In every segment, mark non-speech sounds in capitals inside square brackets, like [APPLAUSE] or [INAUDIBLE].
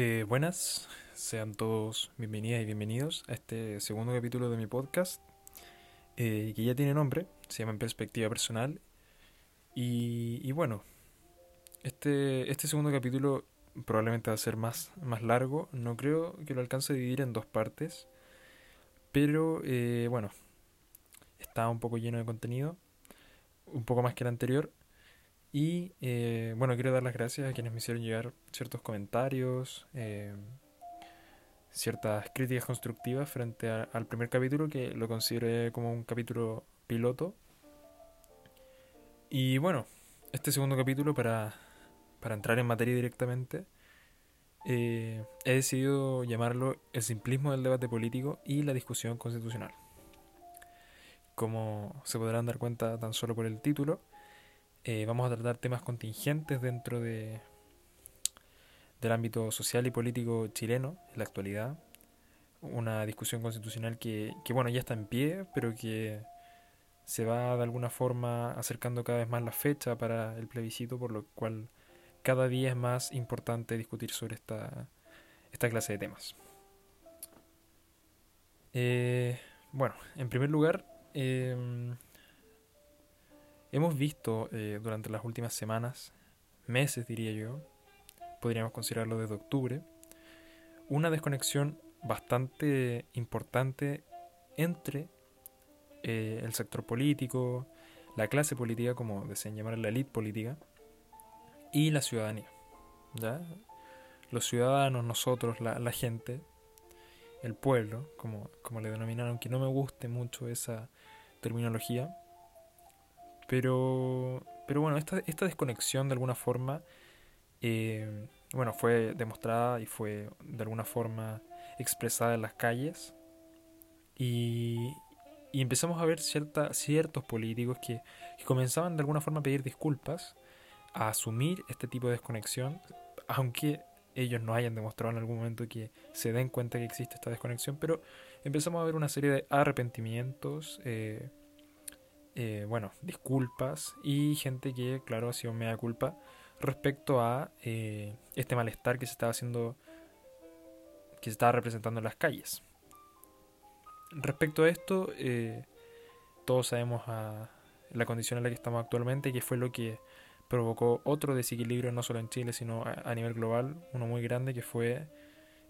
Eh, buenas, sean todos bienvenidas y bienvenidos a este segundo capítulo de mi podcast, eh, que ya tiene nombre, se llama En Perspectiva Personal. Y, bueno, este, este segundo capítulo probablemente va a ser más, más largo, no creo que lo alcance a dividir en dos partes, pero eh, bueno, está un poco lleno de contenido, un poco más que el anterior. Y eh, bueno, quiero dar las gracias a quienes me hicieron llegar ciertos comentarios, eh, ciertas críticas constructivas frente al primer capítulo, que lo consideré como un capítulo piloto. Y bueno, este segundo capítulo, para, para entrar en materia directamente, eh, he decidido llamarlo El simplismo del debate político y la discusión constitucional. Como se podrán dar cuenta tan solo por el título, eh, vamos a tratar temas contingentes dentro de, del ámbito social y político chileno en la actualidad. Una discusión constitucional que, que, bueno, ya está en pie, pero que se va de alguna forma acercando cada vez más la fecha para el plebiscito, por lo cual cada día es más importante discutir sobre esta, esta clase de temas. Eh, bueno, en primer lugar, em, hemos visto eh, durante las últimas semanas, meses diría yo, podríamos considerarlo desde octubre, una desconexión bastante importante entre eh, el sector político, la clase política, como desean llamar la elite política, y la ciudadanía. ¿ya? Los ciudadanos, nosotros, la, la gente, el pueblo, como, como le denominaron, aunque no me guste mucho esa terminología, pero, pero bueno, esta, esta desconexión de alguna forma, eh, bueno, fue demostrada y fue de alguna forma expresada en las calles. Y, y empezamos a ver cierta, ciertos políticos que, comenzaban de alguna forma a pedir disculpas, a asumir este tipo de desconexión, aunque ellos no hayan demostrado en algún momento que se den cuenta que existe esta desconexión, pero empezamos a ver una serie de arrepentimientos, eh, eh, bueno, disculpas y gente que, claro, ha sido mea culpa respecto a eh, este malestar que se estaba haciendo, que se estaba representando en las calles. Respecto a esto, eh, todos sabemos la condición en la que estamos actualmente, que fue lo que provocó otro desequilibrio no solo en Chile, sino a, a nivel global, uno muy grande que fue,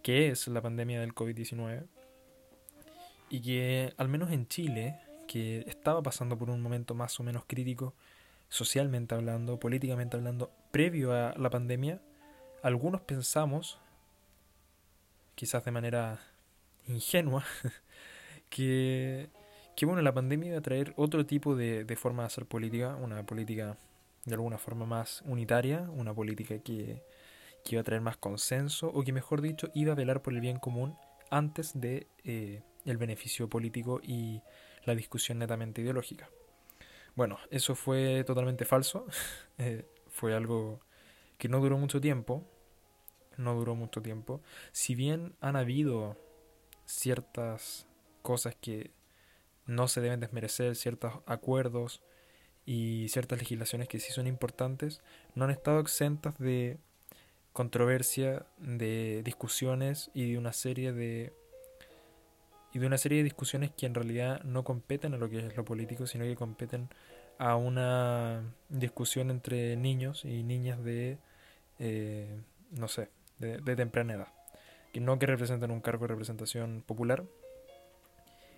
que es la pandemia del COVID-19, y que al menos en Chile, que estaba pasando por un momento más o menos crítico, socialmente hablando, políticamente hablando, previo a la pandemia, algunos pensamos, quizás de manera ingenua, [LAUGHS] que, que bueno, la pandemia iba a traer otro tipo de, de forma de hacer política, una política de alguna forma más unitaria, una política que, que iba a traer más consenso, o que mejor dicho, iba a velar por el bien común antes de eh, el beneficio político y la discusión netamente ideológica. Bueno, eso fue totalmente falso. [LAUGHS] eh, fue algo que no duró mucho tiempo. No duró mucho tiempo. Si bien han habido ciertas cosas que no se deben desmerecer, ciertos acuerdos y ciertas legislaciones que sí son importantes, no han estado exentas de controversia, de discusiones y de una serie de y de una serie de discusiones que en realidad no competen a lo que es lo político, sino que competen a una discusión entre niños y niñas de, eh, no sé, de, temprana edad, que no que representan un cargo de representación popular.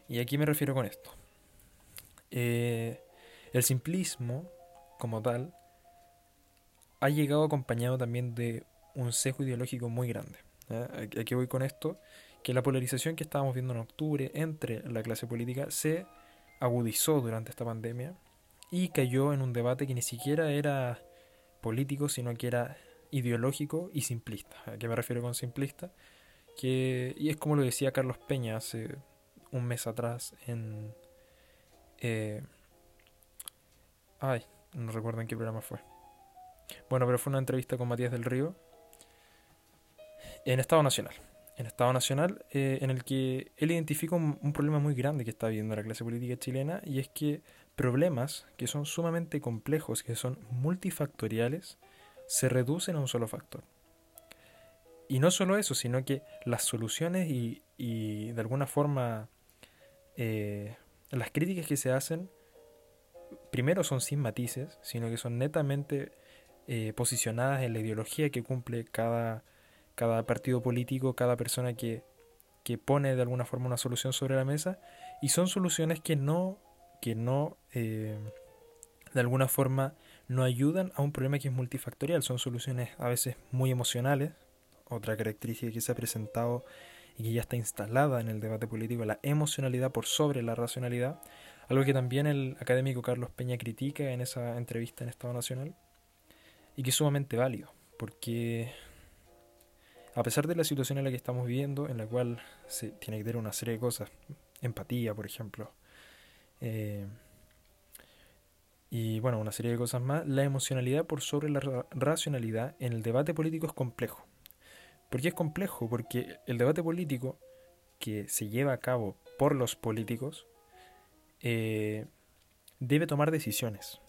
Y aquí me refiero con esto. Eh, el simplismo, como tal, ha llegado acompañado también de un sesgo ideológico muy grande. ¿eh? ¿A qué voy con esto? Que la polarización que estábamos viendo en octubre entre la clase política se agudizó durante esta pandemia y cayó en un debate que ni siquiera era político, sino que era ideológico y simplista. ¿A qué me refiero con simplista? Que, y es como lo decía Carlos Peña hace un mes atrás en... Eh, ay, no recuerdo en qué programa fue. Bueno, pero fue una entrevista con Matías del Río en Estado Nacional. En Estado Nacional, eh, en el que él identifica un, problema muy grande que está viviendo la clase política chilena, y es que problemas que son sumamente complejos, que son multifactoriales, se reducen a un solo factor. y no solo eso, sino que las soluciones y, y de alguna forma eh, las críticas que se hacen, primero son sin matices, sino que son netamente eh, posicionadas en la ideología que cumple cada, cada partido político, cada persona que, que pone de alguna forma una solución sobre la mesa, y son soluciones que no, que no eh, de alguna forma no ayudan a un problema que es multifactorial, son soluciones a veces muy emocionales, otra característica que se ha presentado y que ya está instalada en el debate político, la emocionalidad por sobre la racionalidad, algo que también el académico Carlos Peña critica en esa entrevista en Estado Nacional, y que es sumamente válido, porque a pesar de la situación en la que estamos viviendo, en la cual se tiene que tener una serie de cosas, empatía, por ejemplo, eh, y bueno, una serie de cosas más, la emocionalidad por sobre la racionalidad en el debate político es complejo. ¿Por qué es complejo? Porque el debate político que se lleva a cabo por los políticos eh, debe tomar decisiones.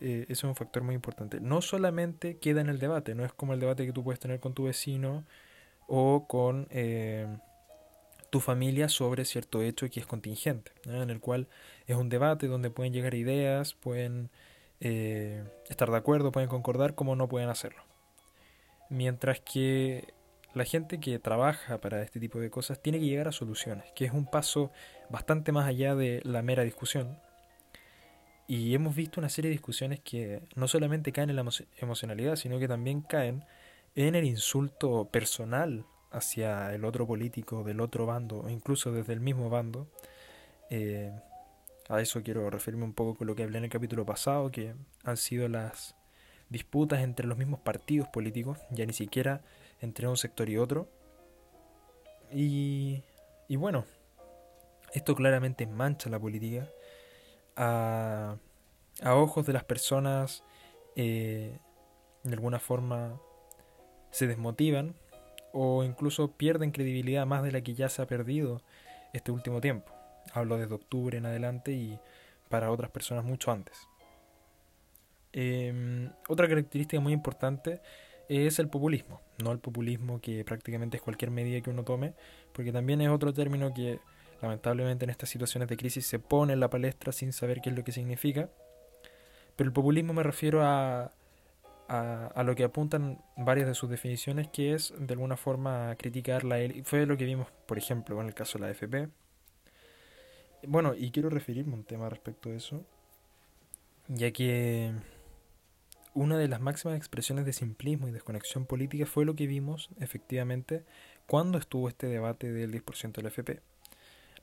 Eh, eso es un factor muy importante. No solamente queda en el debate, no es como el debate que tú puedes tener con tu vecino o con eh, tu familia sobre cierto hecho que es contingente, en el cual es un debate donde pueden llegar ideas, pueden estar de acuerdo, pueden concordar, como no pueden hacerlo. Mientras que la gente que trabaja para este tipo de cosas tiene que llegar a soluciones, que es un paso bastante más allá de la mera discusión. Y hemos visto una serie de discusiones que no solamente caen en la emocionalidad, sino que también caen en el insulto personal hacia el otro político del otro bando, o incluso desde el mismo bando. Eh, a eso quiero referirme un poco con lo que hablé en el capítulo pasado, que han sido las disputas entre los mismos partidos políticos, ya ni siquiera entre un sector y otro. Y, y bueno, esto claramente mancha la política a, a ojos de las personas, eh, de alguna forma se desmotivan o incluso pierden credibilidad más de la que ya se ha perdido este último tiempo. Hablo desde octubre en adelante y para otras personas mucho antes. Em, otra característica muy importante es el populismo, no el populismo que prácticamente es cualquier medida que uno tome, porque también es otro término que lamentablemente en estas situaciones de crisis se pone en la palestra sin saber qué es lo que significa. Pero el populismo me refiero a, a, lo que apuntan varias de sus definiciones, que es de alguna forma criticar la élite. Fue lo que vimos, por ejemplo, en el caso de la FP. Bueno, y quiero referirme a un tema respecto a eso, ya que una de las máximas expresiones de simplismo y desconexión política fue lo que vimos efectivamente cuando estuvo este debate del 10% del FP.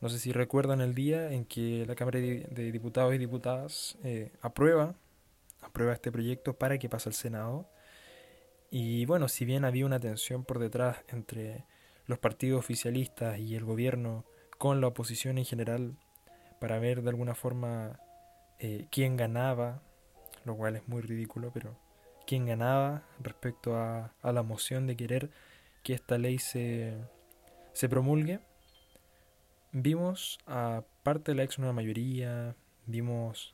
No sé si recuerdan el día en que la Cámara de Diputados y Diputadas eh, aprueba, aprueba este proyecto para que pase al Senado. Y bueno, si bien había una tensión por detrás entre los partidos oficialistas y el gobierno con la oposición en general para ver de alguna forma eh, quién ganaba lo cual es muy ridículo, pero quién ganaba respecto a, la moción de querer que esta ley se, se promulgue. Vimos a parte de la ex una mayoría, vimos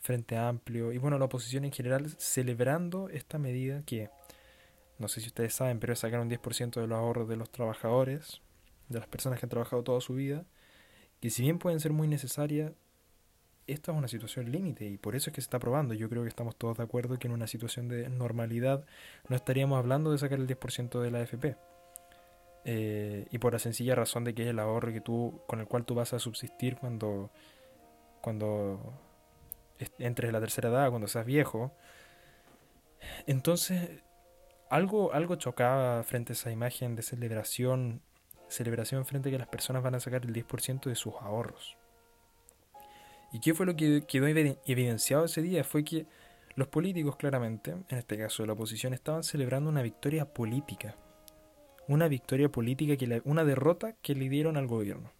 Frente Amplio y bueno, la oposición en general celebrando esta medida que, no sé si ustedes saben, pero es sacar un 10% de los ahorros de los trabajadores, de las personas que han trabajado toda su vida, que si bien pueden ser muy necesarias, esto es una situación límite y por eso es que se está probando. Yo creo que estamos todos de acuerdo que en una situación de normalidad no estaríamos hablando de sacar el 10% de la AFP. Eh, y por la sencilla razón de que es el ahorro que tú, con el cual tú vas a subsistir cuando, cuando entres en la tercera edad, cuando seas viejo. Entonces, algo, algo chocaba frente a esa imagen de celebración, celebración frente a que las personas van a sacar el 10% de sus ahorros. ¿Y qué fue lo que quedó evidenciado ese día? Fue que los políticos claramente, en este caso de la oposición, estaban celebrando una victoria política. Una victoria política, que una derrota que le dieron al gobierno.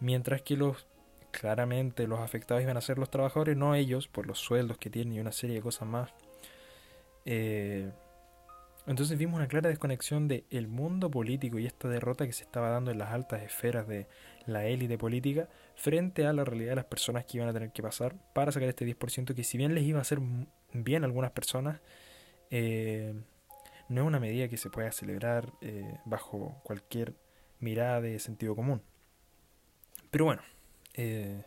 Mientras que los, claramente los afectados iban a ser los trabajadores, no ellos, por los sueldos que tienen y una serie de cosas más. Eh, entonces vimos una clara desconexión del el mundo político y esta derrota que se estaba dando en las altas esferas de la élite política frente a la realidad de las personas que iban a tener que pasar para sacar este 10% que si bien les iba a hacer bien a algunas personas, eh, no es una medida que se pueda celebrar eh, bajo cualquier mirada de sentido común. Pero bueno, eh,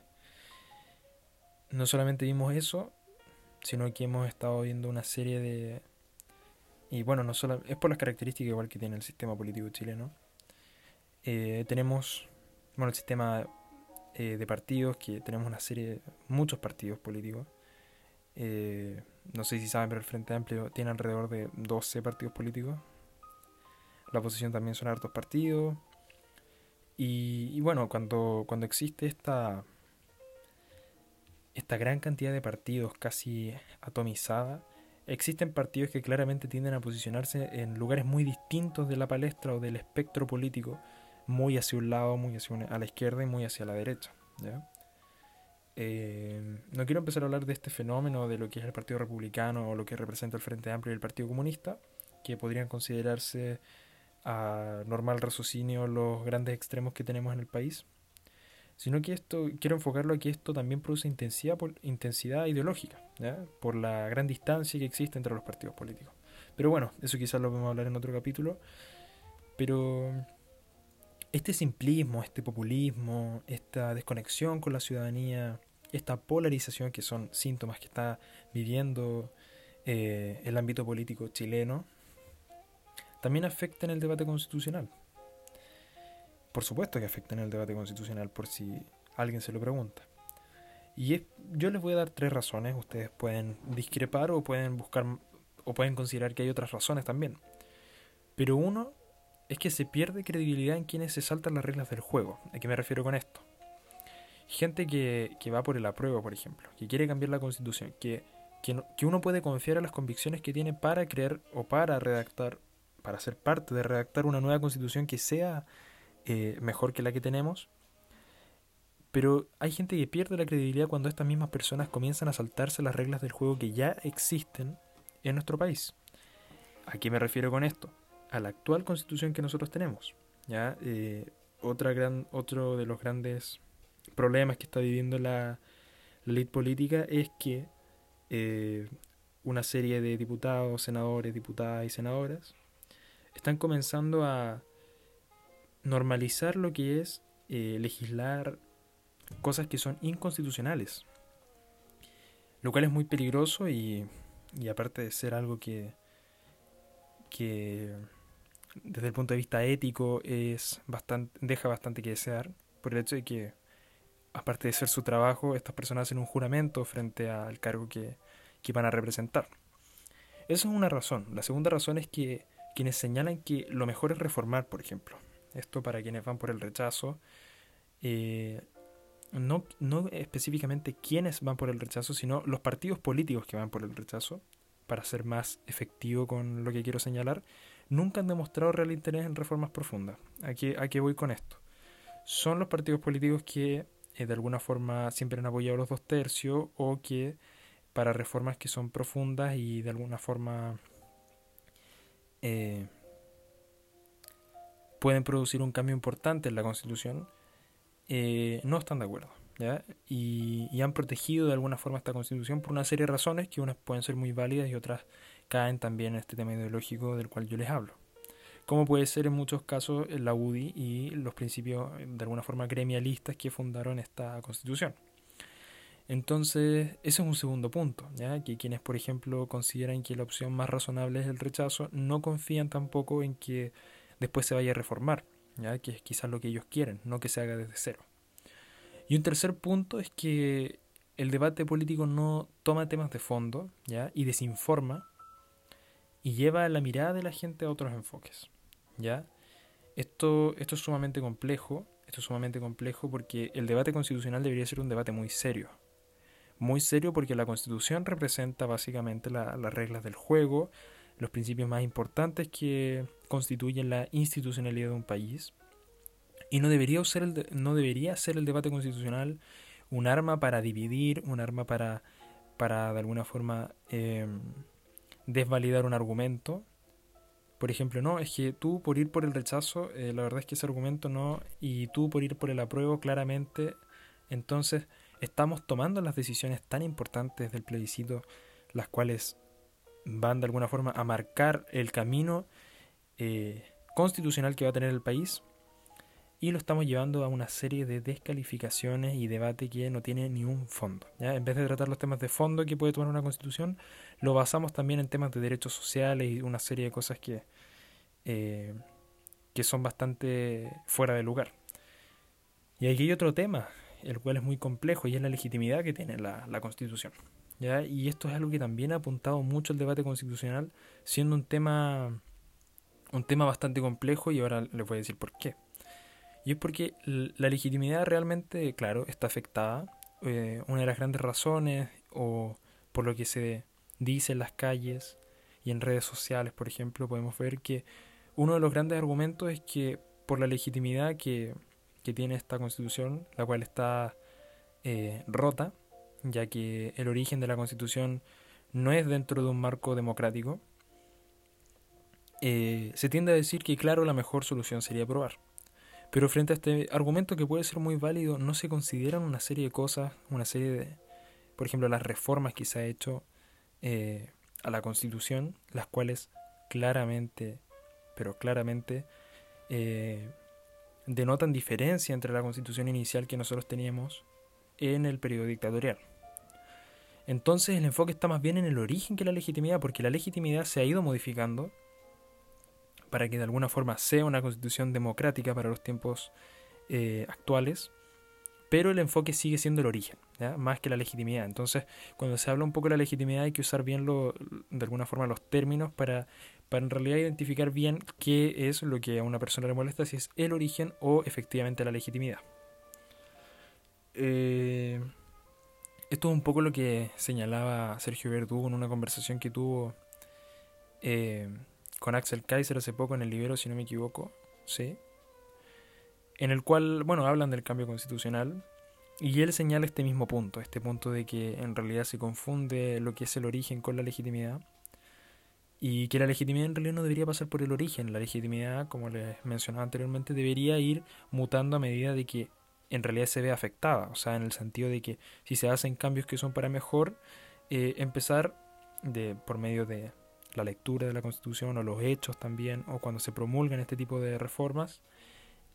no solamente vimos eso, sino que hemos estado viendo una serie de... Y bueno, no solo, es por las características igual que tiene el sistema político chileno. Eh, tenemos, bueno, el sistema de partidos, que tenemos una serie, muchos partidos políticos. No sé si saben, pero el Frente Amplio tiene alrededor de 12 partidos políticos. La oposición también son hartos partidos. Y, bueno, cuando, cuando existe esta esta gran cantidad de partidos casi atomizada, existen partidos que claramente tienden a posicionarse en lugares muy distintos de la palestra o del espectro político, muy hacia un lado, muy hacia a la izquierda y muy hacia la derecha. Eh, no quiero empezar a hablar de este fenómeno de lo que es el Partido Republicano o lo que representa el Frente Amplio y el Partido Comunista, que podrían considerarse a normal raciocinio los grandes extremos que tenemos en el país sino que esto, quiero enfocarlo a que esto también produce intensidad, por, intensidad ideológica, por la gran distancia que existe entre los partidos políticos. Pero bueno, eso quizás lo a hablar en otro capítulo. Pero este simplismo, este populismo, esta desconexión con la ciudadanía, esta polarización que son síntomas que está viviendo eh, el ámbito político chileno, también afectan el debate constitucional. Por supuesto que afectan el debate constitucional, por si alguien se lo pregunta. Y yo les voy a dar tres razones, ustedes pueden discrepar o pueden buscar o pueden considerar que hay otras razones también. Pero uno es que se pierde credibilidad en quienes se saltan las reglas del juego. ¿A qué me refiero con esto? Gente que, que va por el apruebo, por ejemplo, que quiere cambiar la constitución, que, que, uno puede confiar en las convicciones que tiene para creer o para redactar, para ser parte de redactar una nueva constitución que sea eh, mejor que la que tenemos. Pero hay gente que pierde la credibilidad cuando estas mismas personas comienzan a saltarse las reglas del juego que ya existen en nuestro país. ¿A qué me refiero con esto? A la actual constitución que nosotros tenemos. ¿ya? Eh, otra gran, otro de los grandes problemas que está viviendo la, la elite política es que eh, una serie de diputados, senadores, diputadas y senadoras están comenzando a normalizar lo que es eh, legislar cosas que son inconstitucionales. Lo cual es muy peligroso y, y aparte de ser algo que, que desde el punto de vista ético es bastante, deja bastante que desear por el hecho de que aparte de ser su trabajo, estas personas hacen un juramento frente al cargo que, que van a representar. Eso es una razón. La segunda razón es que quienes señalan que lo mejor es reformar, por ejemplo, esto para quienes van por el rechazo. Eh, no, no específicamente quienes van por el rechazo, sino los partidos políticos que van por el rechazo, para ser más efectivo con lo que quiero señalar, nunca han demostrado real interés en reformas profundas. ¿A qué, a qué voy con esto? Son los partidos políticos que eh, de alguna forma siempre han apoyado los dos tercios o que para reformas que son profundas y de alguna forma eh, pueden producir un cambio importante en la Constitución, eh, no están de acuerdo. Y, han protegido de alguna forma esta Constitución por una serie de razones que unas pueden ser muy válidas y otras caen también en este tema ideológico del cual yo les hablo. Como puede ser en muchos casos la UDI y los principios de alguna forma gremialistas que fundaron esta Constitución. Entonces, ese es un segundo punto, ¿ya? que quienes, por ejemplo, consideran que la opción más razonable es el rechazo, no confían tampoco en que después se vaya a reformar, ¿ya? que es quizás lo que ellos quieren, no que se haga desde cero. Y un tercer punto es que el debate político no toma temas de fondo ¿ya? y desinforma y lleva la mirada de la gente a otros enfoques. ¿ya? Esto, esto es sumamente complejo, esto es sumamente complejo porque el debate constitucional debería ser un debate muy serio. Muy serio porque la constitución representa básicamente las reglas del juego, los principios más importantes que constituyen la institucionalidad de un país. Y no debería ser el, no debería ser el debate constitucional un arma para dividir, un arma para, para de alguna forma em, desvalidar un argumento. Por ejemplo, no, es que tú por ir por el rechazo, eh, la verdad es que ese argumento no, y tú por ir por el apruebo, claramente, entonces estamos tomando las decisiones tan importantes del plebiscito, las cuales van de alguna forma a marcar el camino eh, constitucional que va a tener el país y lo estamos llevando a una serie de descalificaciones y debate que no tiene ni un fondo. ¿ya? En vez de tratar los temas de fondo que puede tomar una constitución, lo basamos también en temas de derechos sociales y una serie de cosas que, eh, que son bastante fuera de lugar. Y aquí hay otro tema, el cual es muy complejo, y es la legitimidad que tiene la, la constitución. ¿ya? Y esto es algo que también ha apuntado mucho el debate constitucional, siendo un tema, un tema bastante complejo, y ahora les voy a decir por qué. Y es porque la legitimidad realmente, claro, está afectada. Eh, una de las grandes razones, o por lo que se dice en las calles y en redes sociales, por ejemplo, podemos ver que uno de los grandes argumentos es que por la legitimidad que, que tiene esta constitución, la cual está eh, rota, ya que el origen de la constitución no es dentro de un marco democrático, eh, se tiende a decir que, claro, la mejor solución sería aprobar. Pero frente a este argumento que puede ser muy válido, no se consideran una serie de cosas, una serie de, por ejemplo, las reformas que se ha hecho eh, a la Constitución, las cuales claramente, pero claramente, eh, denotan diferencia entre la Constitución inicial que nosotros teníamos en el periodo dictatorial. Entonces el enfoque está más bien en el origen que la legitimidad, porque la legitimidad se ha ido modificando para que de alguna forma sea una constitución democrática para los tiempos eh, actuales, pero el enfoque sigue siendo el origen, más que la legitimidad. Entonces, cuando se habla un poco de la legitimidad hay que usar bien de alguna forma los términos para, para en realidad identificar bien qué es lo que a una persona le molesta, si es el origen o efectivamente la legitimidad. Eh, esto es un poco lo que señalaba Sergio Verdugo en una conversación que tuvo eh, con Axel Kaiser hace poco en el libro, si no me equivoco, ¿sí? En el cual, bueno, hablan del cambio constitucional y él señala este mismo punto, este punto de que en realidad se confunde lo que es el origen con la legitimidad y que la legitimidad en realidad no debería pasar por el origen, la legitimidad, como les mencionaba anteriormente, debería ir mutando a medida de que en realidad se ve afectada, o sea, en el sentido de que si se hacen cambios que son para mejor, eh, empezar de, por medio de la lectura de la Constitución o los hechos también, o cuando se promulgan este tipo de reformas,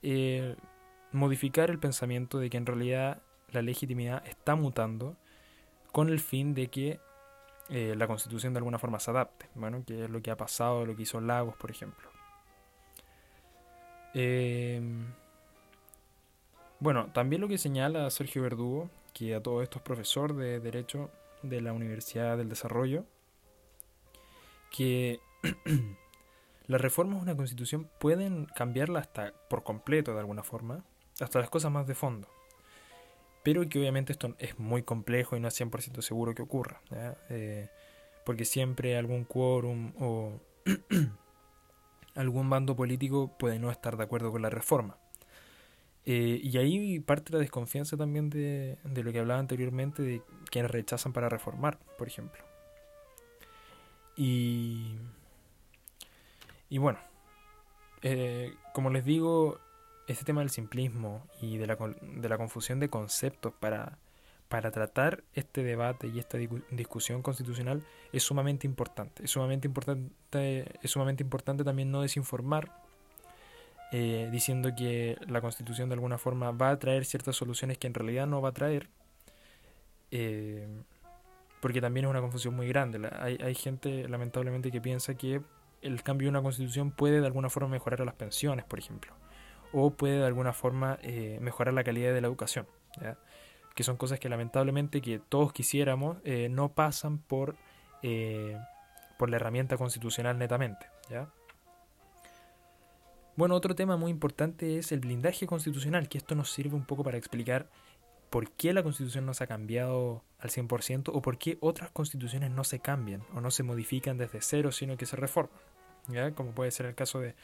eh, modificar el pensamiento de que en realidad la legitimidad está mutando con el fin de que eh, la Constitución de alguna forma se adapte, bueno, que es lo que ha pasado, lo que hizo Lagos, por ejemplo. Eh, bueno, también lo que señala Sergio Verdugo, que a todo esto es profesor de Derecho de la Universidad del Desarrollo, que [CLEARS THROAT] las reformas de una constitución pueden cambiarla hasta por completo de alguna forma, hasta las cosas más de fondo. Pero que obviamente esto es muy complejo y no es 100% seguro que ocurra. Eh, porque siempre algún quórum o [CLEARS THROAT] algún bando político puede no estar de acuerdo con la reforma. Eh, y ahí parte la desconfianza también de lo que hablaba anteriormente de quienes rechazan para reformar, por ejemplo. Y, y bueno, eh, como les digo, este tema del simplismo y de la, de la confusión de conceptos para, para tratar este debate y esta discusión constitucional es sumamente importante. Es sumamente importante, es sumamente importante también no desinformar, eh, diciendo que la constitución de alguna forma va a traer ciertas soluciones que en realidad no va a traer. Eh, porque también es una confusión muy grande. Hay, hay gente, lamentablemente, que piensa que el cambio de una constitución puede de alguna forma mejorar las pensiones, por ejemplo, o puede de alguna forma eh, mejorar la calidad de la educación, que son cosas que lamentablemente que todos quisiéramos eh, no pasan por, eh, por la herramienta constitucional netamente. ¿ya? Bueno, otro tema muy importante es el blindaje constitucional, que esto nos sirve un poco para explicar por qué la constitución no se ha cambiado al 100% o por qué otras constituciones no se cambian o no se modifican desde cero, sino que se reforman. ¿ya? Como puede ser el caso de,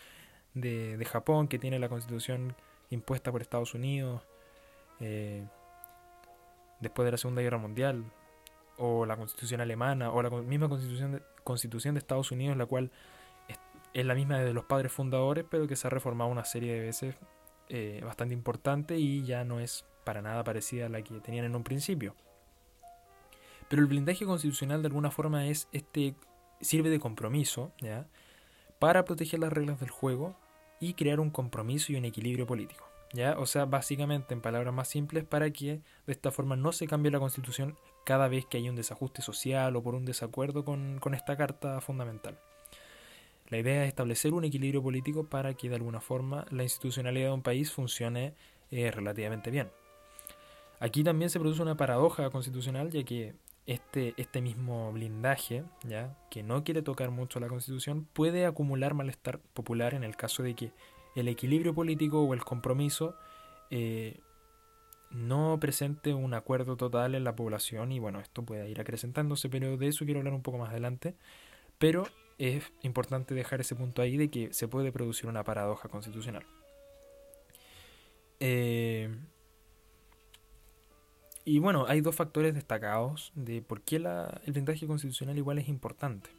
de, Japón, que tiene la constitución impuesta por Estados Unidos eh, después de la Segunda Guerra Mundial, o la constitución alemana, o la misma constitución de, constitución de Estados Unidos, la cual es, la misma de los padres fundadores, pero que se ha reformado una serie de veces eh, bastante importante y ya no es para nada parecida a la que tenían en un principio. Pero el blindaje constitucional de alguna forma es este, sirve de compromiso, ¿ya? Para proteger las reglas del juego y crear un compromiso y un equilibrio político. ¿Ya? O sea, básicamente, en palabras más simples, para que de esta forma no se cambie la constitución cada vez que hay un desajuste social o por un desacuerdo con, con esta carta fundamental. La idea es establecer un equilibrio político para que de alguna forma la institucionalidad de un país funcione eh, relativamente bien. Aquí también se produce una paradoja constitucional, ya que este, este mismo blindaje, ya que no quiere tocar mucho la constitución, puede acumular malestar popular en el caso de que el equilibrio político o el compromiso eh, no presente un acuerdo total en la población y bueno, esto puede ir acrecentándose, pero de eso quiero hablar un poco más adelante. Pero es importante dejar ese punto ahí de que se puede producir una paradoja constitucional. Eh, y bueno, hay dos factores destacados de por qué la, el blindaje constitucional igual es importante.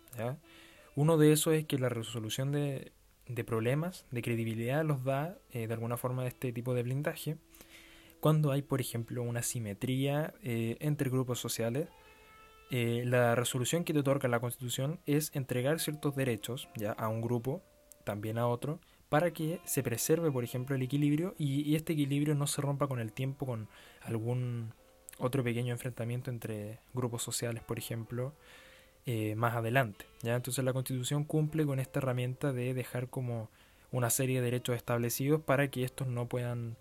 Uno de esos es que la resolución de, de problemas de credibilidad los da eh, de alguna forma este tipo de blindaje cuando hay, por ejemplo, una simetría eh, entre grupos sociales. Eh, la resolución que te otorga la Constitución es entregar ciertos derechos ya a un grupo, también a otro, para que se preserve, por ejemplo, el equilibrio y, este equilibrio no se rompa con el tiempo con algún otro pequeño enfrentamiento entre grupos sociales, por ejemplo, eh, más adelante. ¿ya? Entonces la Constitución cumple con esta herramienta de dejar como una serie de derechos establecidos para que estos no puedan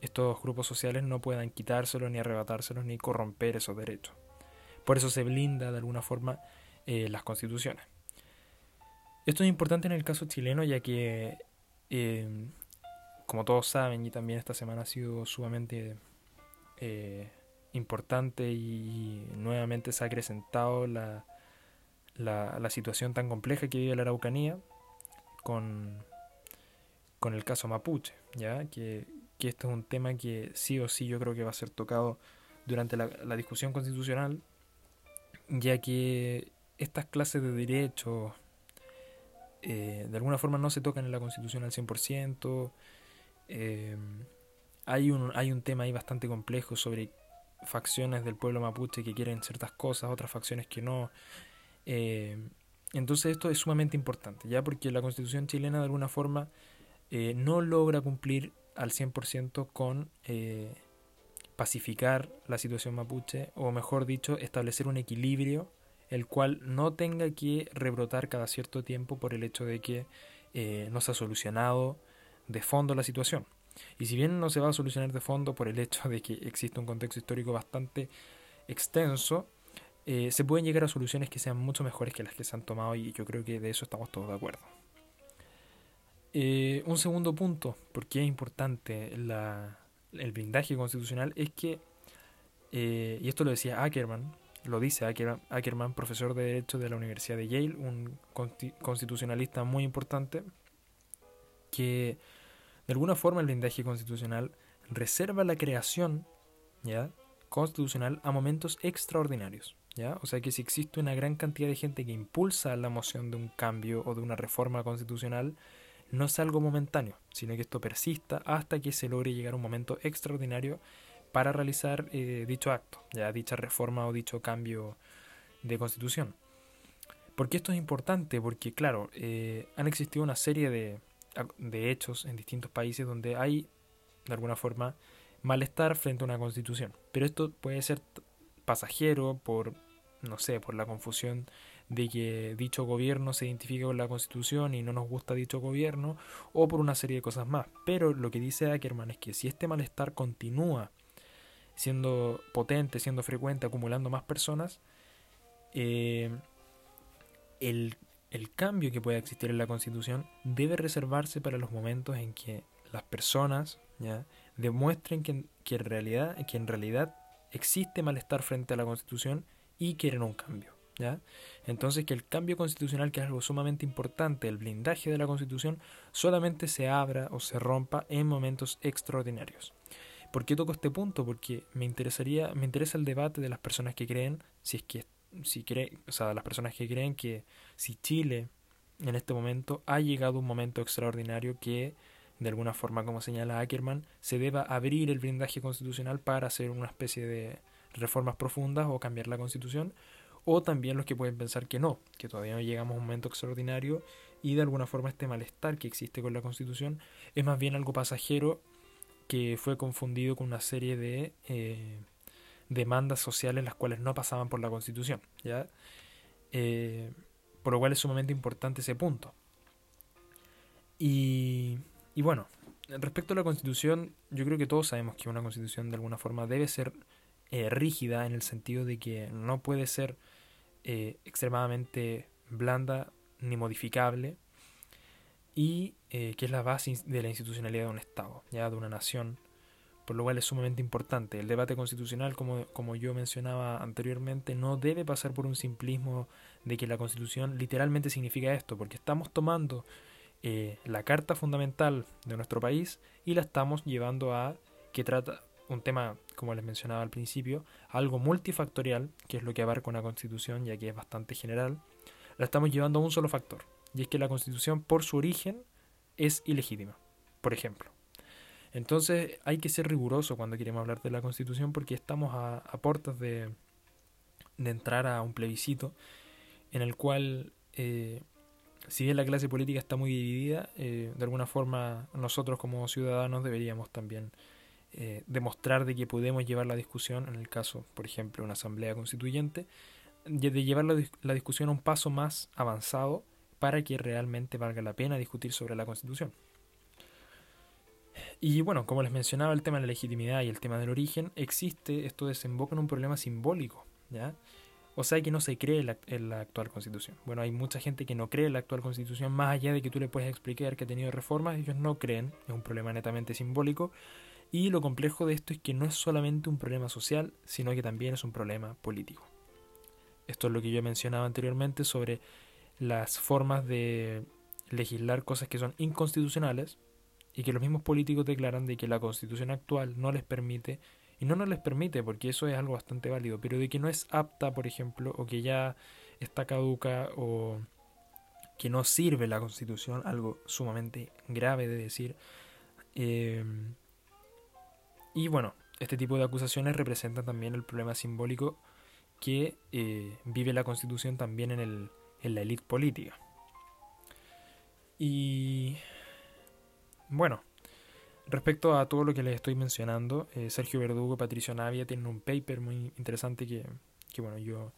estos grupos sociales no puedan quitárselos ni arrebatárselos ni corromper esos derechos. Por eso se blinda de alguna forma eh, las constituciones. Esto es importante en el caso chileno ya que, eh, como todos saben, y también esta semana ha sido sumamente importante y, nuevamente se ha acrecentado la, la, la, situación tan compleja que vive la Araucanía con, con el caso mapuche, ¿ya? que que esto es un tema que sí o sí yo creo que va a ser tocado durante la, discusión constitucional, ya que estas clases de derechos eh, de alguna forma no se tocan en la constitución al 100%. Eh, hay, un, hay un tema ahí bastante complejo sobre facciones del pueblo mapuche que quieren ciertas cosas, otras facciones que no. Eh, entonces esto es sumamente importante, ya porque la constitución chilena de alguna forma no logra cumplir al 100% con eh, pacificar la situación mapuche, o mejor dicho, establecer un equilibrio el cual no tenga que rebrotar cada cierto tiempo por el hecho de que eh, no se ha solucionado de fondo la situación. Y si bien no se va a solucionar de fondo por el hecho de que existe un contexto histórico bastante extenso, eh, se pueden llegar a soluciones que sean mucho mejores que las que se han tomado y yo creo que de eso estamos todos de acuerdo. Eh, un segundo punto, porque es importante la, el blindaje constitucional, es que, eh, y esto lo decía Ackerman, lo dice Ackerman, profesor de Derecho de la Universidad de Yale, un constitucionalista muy importante, que de alguna forma el blindaje constitucional reserva la creación ¿ya? constitucional a momentos extraordinarios. ¿ya? O sea que si existe una gran cantidad de gente que impulsa la moción de un cambio o de una reforma constitucional, no es algo momentáneo, sino que esto persista hasta que se logre llegar a un momento extraordinario para realizar eh, dicho acto, ya dicha reforma o dicho cambio de constitución. ¿Por qué esto es importante? Porque, claro, eh, han existido una serie de, de hechos en distintos países donde hay, de alguna forma, malestar frente a una constitución. Pero esto puede ser pasajero por, no sé, por la confusión de que dicho gobierno se identifique con la constitución y no nos gusta dicho gobierno, o por una serie de cosas más. Pero lo que dice Ackerman es que si este malestar continúa siendo potente, siendo frecuente, acumulando más personas, eh, el, cambio que pueda existir en la constitución debe reservarse para los momentos en que las personas ¿ya? demuestren que, que, en realidad, que en realidad existe malestar frente a la constitución y quieren un cambio. ¿ya? Entonces que el cambio constitucional, que es algo sumamente importante, el blindaje de la constitución, solamente se abra o se rompa en momentos extraordinarios. ¿Por qué toco este punto? Porque me interesaría, me interesa el debate de las personas que creen, si es que, si creen, o sea, las personas que creen que si Chile en este momento ha llegado un momento extraordinario que de alguna forma, como señala Ackerman, se deba abrir el blindaje constitucional para hacer una especie de reformas profundas o cambiar la constitución, o también los que pueden pensar que no, que todavía no llegamos a un momento extraordinario y de alguna forma este malestar que existe con la Constitución es más bien algo pasajero que fue confundido con una serie de eh, demandas sociales las cuales no pasaban por la Constitución, ¿ya? Eh, por lo cual es sumamente importante ese punto. Y, y bueno, respecto a la Constitución, yo creo que todos sabemos que una Constitución de alguna forma debe ser eh, rígida en el sentido de que no puede ser eh, extremadamente blanda ni modificable y eh, que es la base de la institucionalidad de un Estado, ya de una nación, por lo cual es sumamente importante. El debate constitucional, como, como yo mencionaba anteriormente, no debe pasar por un simplismo de que la Constitución literalmente significa esto, porque estamos tomando la Carta Fundamental de nuestro país y la estamos llevando a que trata un tema, como les mencionaba al principio, algo multifactorial, que es lo que abarca una constitución, ya que es bastante general, la estamos llevando a un solo factor, y es que la constitución por su origen es ilegítima, por ejemplo. Entonces hay que ser riguroso cuando queremos hablar de la constitución porque estamos a, a puertas de, entrar a un plebiscito en el cual, eh, si bien la clase política está muy dividida, eh, de alguna forma nosotros como ciudadanos deberíamos también eh, demostrar de que podemos llevar la discusión, en el caso, por ejemplo, una asamblea constituyente, de llevar la, la discusión a un paso más avanzado para que realmente valga la pena discutir sobre la constitución. Y bueno, como les mencionaba, el tema de la legitimidad y el tema del origen, existe, esto desemboca en un problema simbólico, ¿ya? O sea que no se cree en la, actual constitución. Bueno, hay mucha gente que no cree en la actual constitución, más allá de que tú le puedes explicar que ha tenido reformas, ellos no creen, es un problema netamente simbólico, y lo complejo de esto es que no es solamente un problema social, sino que también es un problema político. Esto es lo que yo he mencionado anteriormente sobre las formas de legislar cosas que son inconstitucionales y que los mismos políticos declaran de que la constitución actual no les permite, y no nos les permite porque eso es algo bastante válido, pero de que no es apta, por ejemplo, o que ya está caduca o que no sirve la constitución, algo sumamente grave de decir. Eh, y bueno, este tipo de acusaciones representan también el problema simbólico que eh, vive la Constitución también en, el, en la élite política. Y bueno, respecto a todo lo que les estoy mencionando, eh, Sergio Verdugo y Patricio Navia tienen un paper muy interesante que, que bueno, yo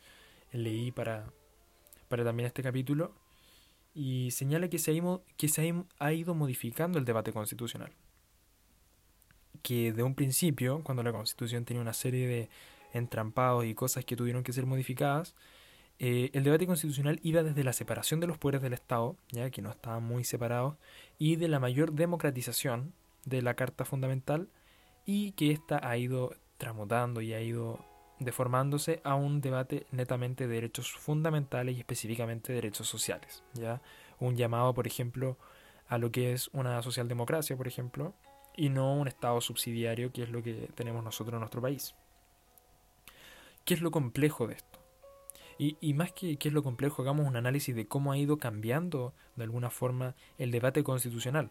leí para, para también este capítulo y señala que se, ha, que se ha ido modificando el debate constitucional. Que de un principio, cuando la Constitución tenía una serie de entrampados y cosas que tuvieron que ser modificadas, eh, el debate constitucional iba desde la separación de los poderes del Estado, ya que no estaban muy separados, y de la mayor democratización de la Carta Fundamental, y que ésta ha ido tramutando y ha ido deformándose a un debate netamente de derechos fundamentales y específicamente derechos sociales, ya un llamado, por ejemplo, a lo que es una socialdemocracia, por ejemplo, y no un Estado subsidiario, que es lo que tenemos nosotros en nuestro país. ¿Qué es lo complejo de esto? Y, y, más que qué es lo complejo, hagamos un análisis de cómo ha ido cambiando de alguna forma el debate constitucional.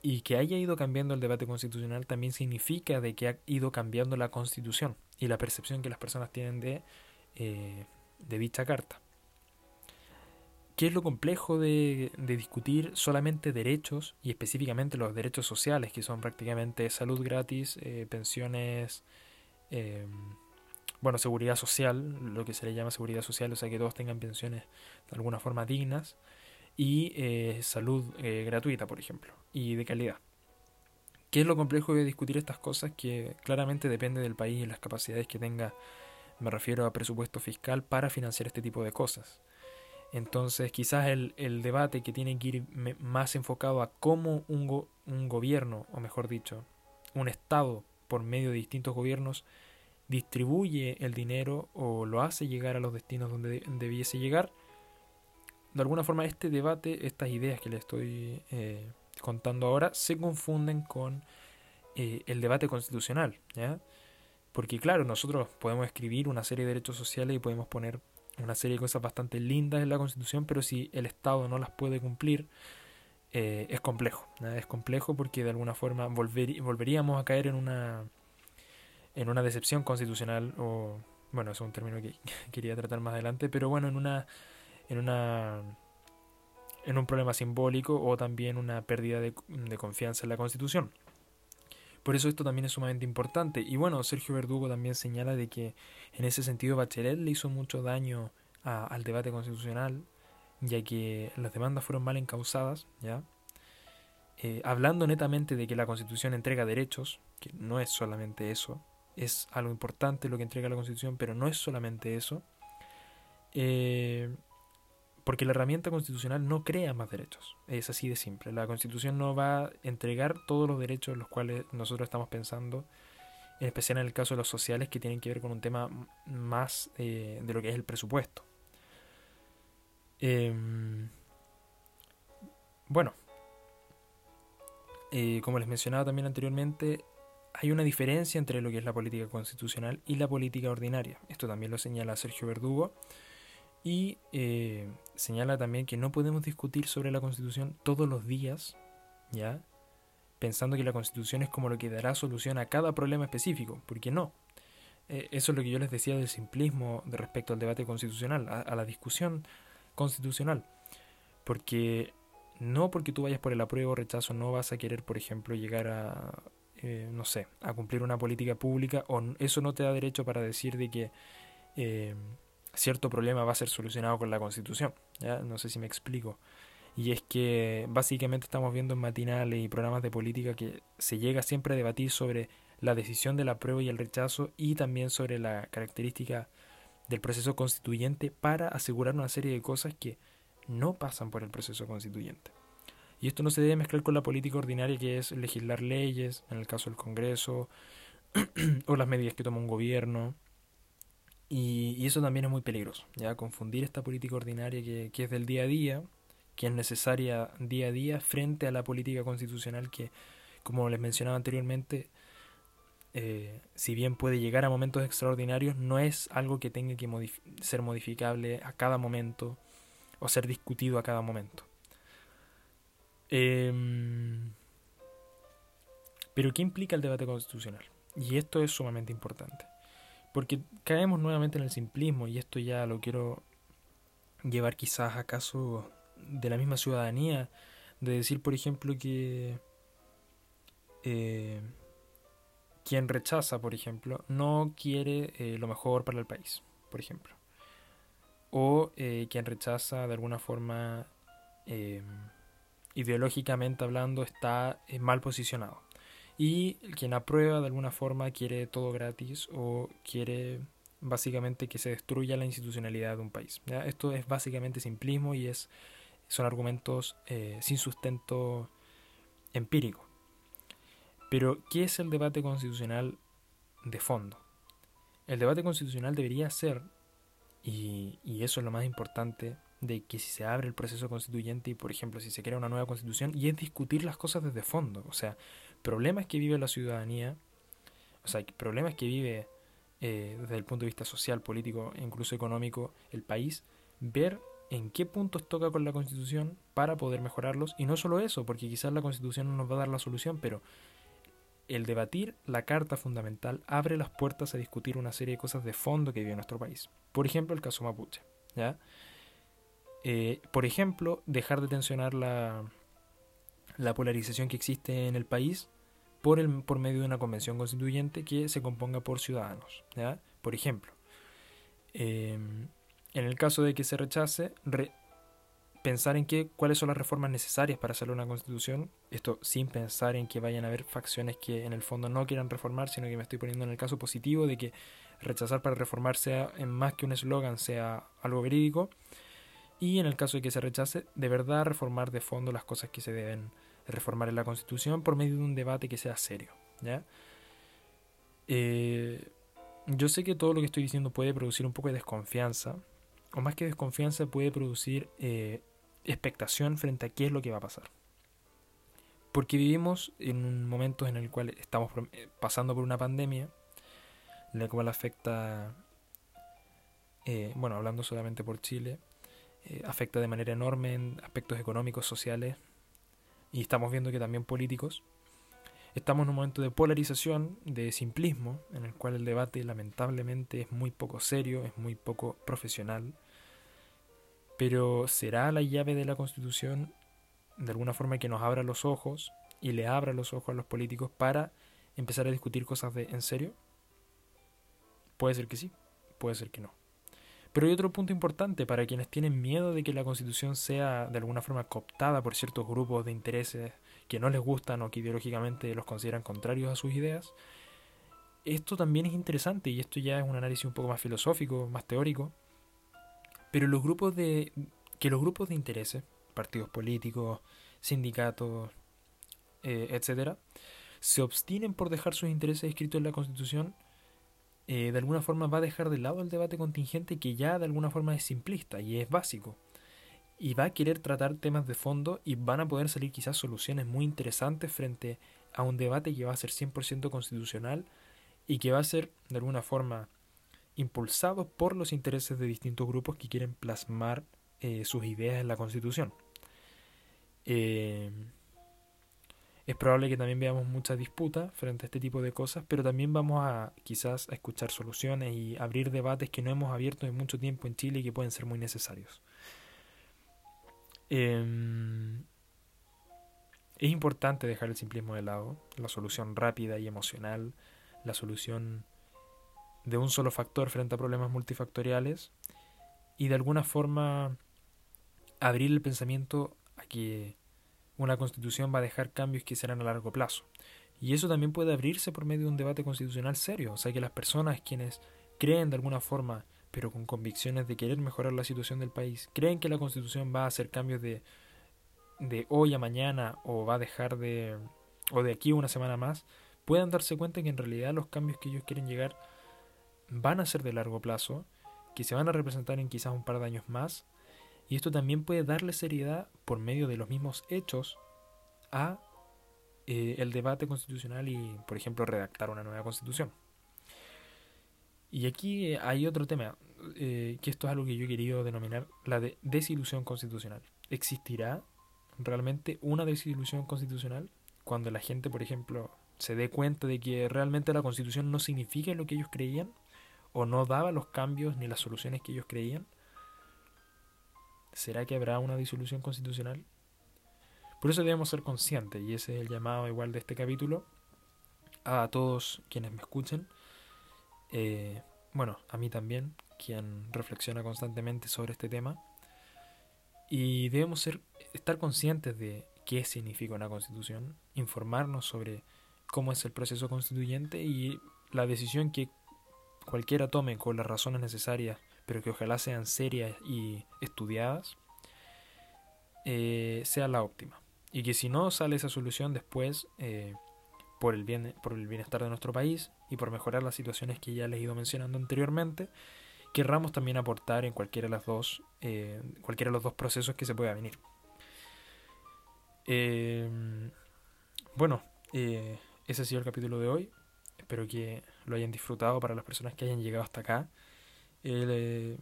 Y que haya ido cambiando el debate constitucional también significa de que ha ido cambiando la constitución y la percepción que las personas tienen de, eh, de dicha carta. ¿Qué es lo complejo de, discutir solamente derechos y específicamente los derechos sociales, que son prácticamente salud gratis, eh, pensiones, eh, bueno, seguridad social, lo que se le llama seguridad social, o sea, que todos tengan pensiones de alguna forma dignas, y eh, salud gratuita, por ejemplo, y de calidad. ¿Qué es lo complejo de discutir estas cosas? Que claramente depende del país y las capacidades que tenga, me refiero a presupuesto fiscal, para financiar este tipo de cosas. Entonces quizás el, el, debate que tiene que ir más enfocado a cómo un, un gobierno, o mejor dicho, un Estado por medio de distintos gobiernos distribuye el dinero o lo hace llegar a los destinos donde debiese llegar. De alguna forma este debate, estas ideas que le estoy eh, contando ahora, se confunden con eh, el debate constitucional. ¿ya? Porque claro, nosotros podemos escribir una serie de derechos sociales y podemos poner una serie de cosas bastante lindas en la Constitución, pero si el Estado no las puede cumplir, eh, es complejo. Es complejo porque de alguna forma volveríamos a caer en una, en una decepción constitucional o bueno, es un término que [LAUGHS] quería tratar más adelante, pero bueno, en una, en una, en un problema simbólico o también una pérdida de, de confianza en la Constitución. Por eso esto también es sumamente importante. Y bueno, Sergio Verdugo también señala de que en ese sentido Bachelet le hizo mucho daño al debate constitucional, ya que las demandas fueron mal encausadas, ¿ya? Eh, hablando netamente de que la Constitución entrega derechos, que no es solamente eso, es algo importante lo que entrega la Constitución, pero no es solamente eso, eh, porque la herramienta constitucional no crea más derechos, es así de simple. La Constitución no va a entregar todos los derechos los cuales nosotros estamos pensando, en especial en el caso de los sociales que tienen que ver con un tema más eh, de lo que es el presupuesto. Em, bueno, eh, como les mencionaba también anteriormente, hay una diferencia entre lo que es la política constitucional y la política ordinaria. Esto también lo señala Sergio Verdugo. Y eh, señala también que no podemos discutir sobre la constitución todos los días, ¿ya? Pensando que la constitución es como lo que dará solución a cada problema específico, porque no. Eh, eso es lo que yo les decía del simplismo de respecto al debate constitucional, a la discusión constitucional. Porque no porque tú vayas por el apruebo o rechazo no vas a querer, por ejemplo, llegar a, eh, no sé, a cumplir una política pública o eso no te da derecho para decir de que eh, cierto problema va a ser solucionado con la constitución. No sé si me explico. Y es que básicamente estamos viendo en matinales y programas de política que se llega siempre a debatir sobre la decisión del apruebo y el rechazo y también sobre la característica del proceso constituyente para asegurar una serie de cosas que no pasan por el proceso constituyente. Y esto no se debe mezclar con la política ordinaria que es legislar leyes, en el caso del Congreso, [CLEARS THROAT] o las medidas que toma un gobierno. Y, eso también es muy peligroso, ya confundir esta política ordinaria que, que, es del día a día, que es necesaria día a día, frente a la política constitucional que, como les mencionaba anteriormente, eh, si bien puede llegar a momentos extraordinarios, no es algo que tenga que ser modificable a cada momento o ser discutido a cada momento. Em, pero ¿qué implica el debate constitucional? Y esto es sumamente importante. Porque caemos nuevamente en el simplismo y esto ya lo quiero llevar quizás a caso de la misma ciudadanía, de decir, por ejemplo, que eh, quien rechaza, por ejemplo, no quiere eh, lo mejor para el país, por ejemplo o eh, quien rechaza de alguna forma ideológicamente hablando está eh, mal posicionado y quien aprueba de alguna forma quiere todo gratis o quiere básicamente que se destruya la institucionalidad de un país. Esto es básicamente simplismo y es, son argumentos eh, sin sustento empírico. Pero, ¿qué es el debate constitucional de fondo? El debate constitucional debería ser y, eso es lo más importante de que si se abre el proceso constituyente y, por ejemplo, si se crea una nueva constitución, y es discutir las cosas desde fondo. O sea, problemas que vive la ciudadanía, o sea, problemas que vive eh, desde el punto de vista social, político e incluso económico el país, ver en qué puntos toca con la constitución para poder mejorarlos. Y no solo eso, porque quizás la constitución no nos va a dar la solución, pero el debatir la Carta Fundamental abre las puertas a discutir una serie de cosas de fondo que vive nuestro país. Por ejemplo, el caso mapuche. ¿ya? Eh, por ejemplo, dejar de tensionar la, la polarización que existe en el país por, el, por medio de una convención constituyente que se componga por ciudadanos. Por ejemplo, eh, en el caso de que se rechace, pensar en qué, cuáles son las reformas necesarias para hacer una constitución, esto sin pensar en que vayan a haber facciones que en el fondo no quieran reformar, sino que me estoy poniendo en el caso positivo de que rechazar para reformar sea en más que un eslogan, sea algo verídico, y en el caso de que se rechace, de verdad reformar de fondo las cosas que se deben reformar en la constitución por medio de un debate que sea serio. ¿ya? Eh, yo sé que todo lo que estoy diciendo puede producir un poco de desconfianza, o más que desconfianza puede producir eh, expectación frente a qué es lo que va a pasar. Porque vivimos en un momento en el cual estamos eh, pasando por una pandemia, la cual afecta, bueno, hablando solamente por Chile, eh, afecta de manera enorme en aspectos económicos, sociales, y estamos viendo que también políticos. Estamos en un momento de polarización, de simplismo, en el cual el debate lamentablemente es muy poco serio, es muy poco profesional. Pero ¿será la llave de la Constitución de alguna forma que nos abra los ojos y le abra los ojos a los políticos para empezar a discutir cosas en serio? Puede ser que sí, puede ser que no. Pero hay otro punto importante para quienes tienen miedo de que la Constitución sea de alguna forma cooptada por ciertos grupos de intereses que no les gustan o que ideológicamente los consideran contrarios a sus ideas. Esto también es interesante y esto ya es un análisis un poco más filosófico, más teórico. Pero los grupos de que los grupos de intereses, partidos políticos, sindicatos, eh, etcétera, se obstinen por dejar sus intereses escritos en la Constitución eh, de alguna forma va a dejar de lado el debate contingente que ya de alguna forma es simplista y es básico. Y va a querer tratar temas de fondo y van a poder salir quizás soluciones muy interesantes frente a un debate que va a ser 100% constitucional y que va a ser de alguna forma impulsado por los intereses de distintos grupos que quieren plasmar eh, sus ideas en la Constitución. Eh, es probable que también veamos muchas disputas frente a este tipo de cosas, pero también vamos a quizás a escuchar soluciones y abrir debates que no hemos abierto en mucho tiempo en Chile y que pueden ser muy necesarios. Em, es importante dejar el simplismo de lado, la solución rápida y emocional, la solución de un solo factor frente a problemas multifactoriales y de alguna forma abrir el pensamiento a que una constitución va a dejar cambios que serán a largo plazo. Y eso también puede abrirse por medio de un debate constitucional serio, o sea que las personas quienes creen de alguna forma, pero con convicciones de querer mejorar la situación del país, creen que la constitución va a hacer cambios de, de hoy a mañana o va a dejar de, o de aquí a una semana más, puedan darse cuenta que en realidad los cambios que ellos quieren llegar van a ser de largo plazo, que se van a representar en quizás un par de años más y esto también puede darle seriedad por medio de los mismos hechos a eh, el debate constitucional y, por ejemplo, redactar una nueva constitución. Y aquí eh, hay otro tema, eh, que esto es algo que yo he querido denominar la de desilusión constitucional. ¿Existirá realmente una desilusión constitucional cuando la gente, por ejemplo, se dé cuenta de que realmente la constitución no significa lo que ellos creían o no daba los cambios ni las soluciones que ellos creían? ¿Será que habrá una disolución constitucional? Por eso debemos ser conscientes, y ese es el llamado igual de este capítulo, a todos quienes me escuchen, eh, bueno, a mí también, quien reflexiona constantemente sobre este tema, y debemos ser, estar conscientes de qué significa una constitución, informarnos sobre cómo es el proceso constituyente y la decisión que cualquiera tome con las razones necesarias pero que ojalá sean serias y estudiadas, eh, sea la óptima. Y que si no sale esa solución después, eh, por, el bien, por el bienestar de nuestro país y por mejorar las situaciones que ya les he ido mencionando anteriormente, querramos también aportar en cualquiera de, las dos, eh, cualquiera de los dos procesos que se pueda venir. bueno, ese ha sido el capítulo de hoy. Espero que lo hayan disfrutado para las personas que hayan llegado hasta acá. Eh,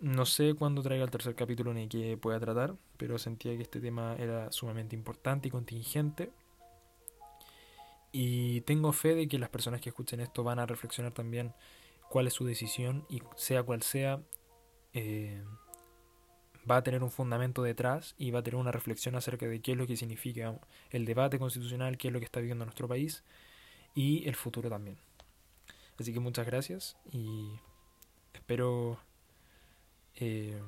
no sé cuándo traiga el tercer capítulo ni qué pueda tratar, pero sentía que este tema era sumamente importante y contingente. Y tengo fe de que las personas que escuchen esto van a reflexionar también cuál es su decisión y sea cual sea, eh, va a tener un fundamento detrás y va a tener una reflexión acerca de qué es lo que significa el debate constitucional, qué es lo que está viviendo nuestro país y el futuro también. Así que muchas gracias y Espero eh,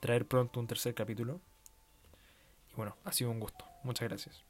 traer pronto un tercer capítulo. Y bueno, ha sido un gusto. Muchas gracias.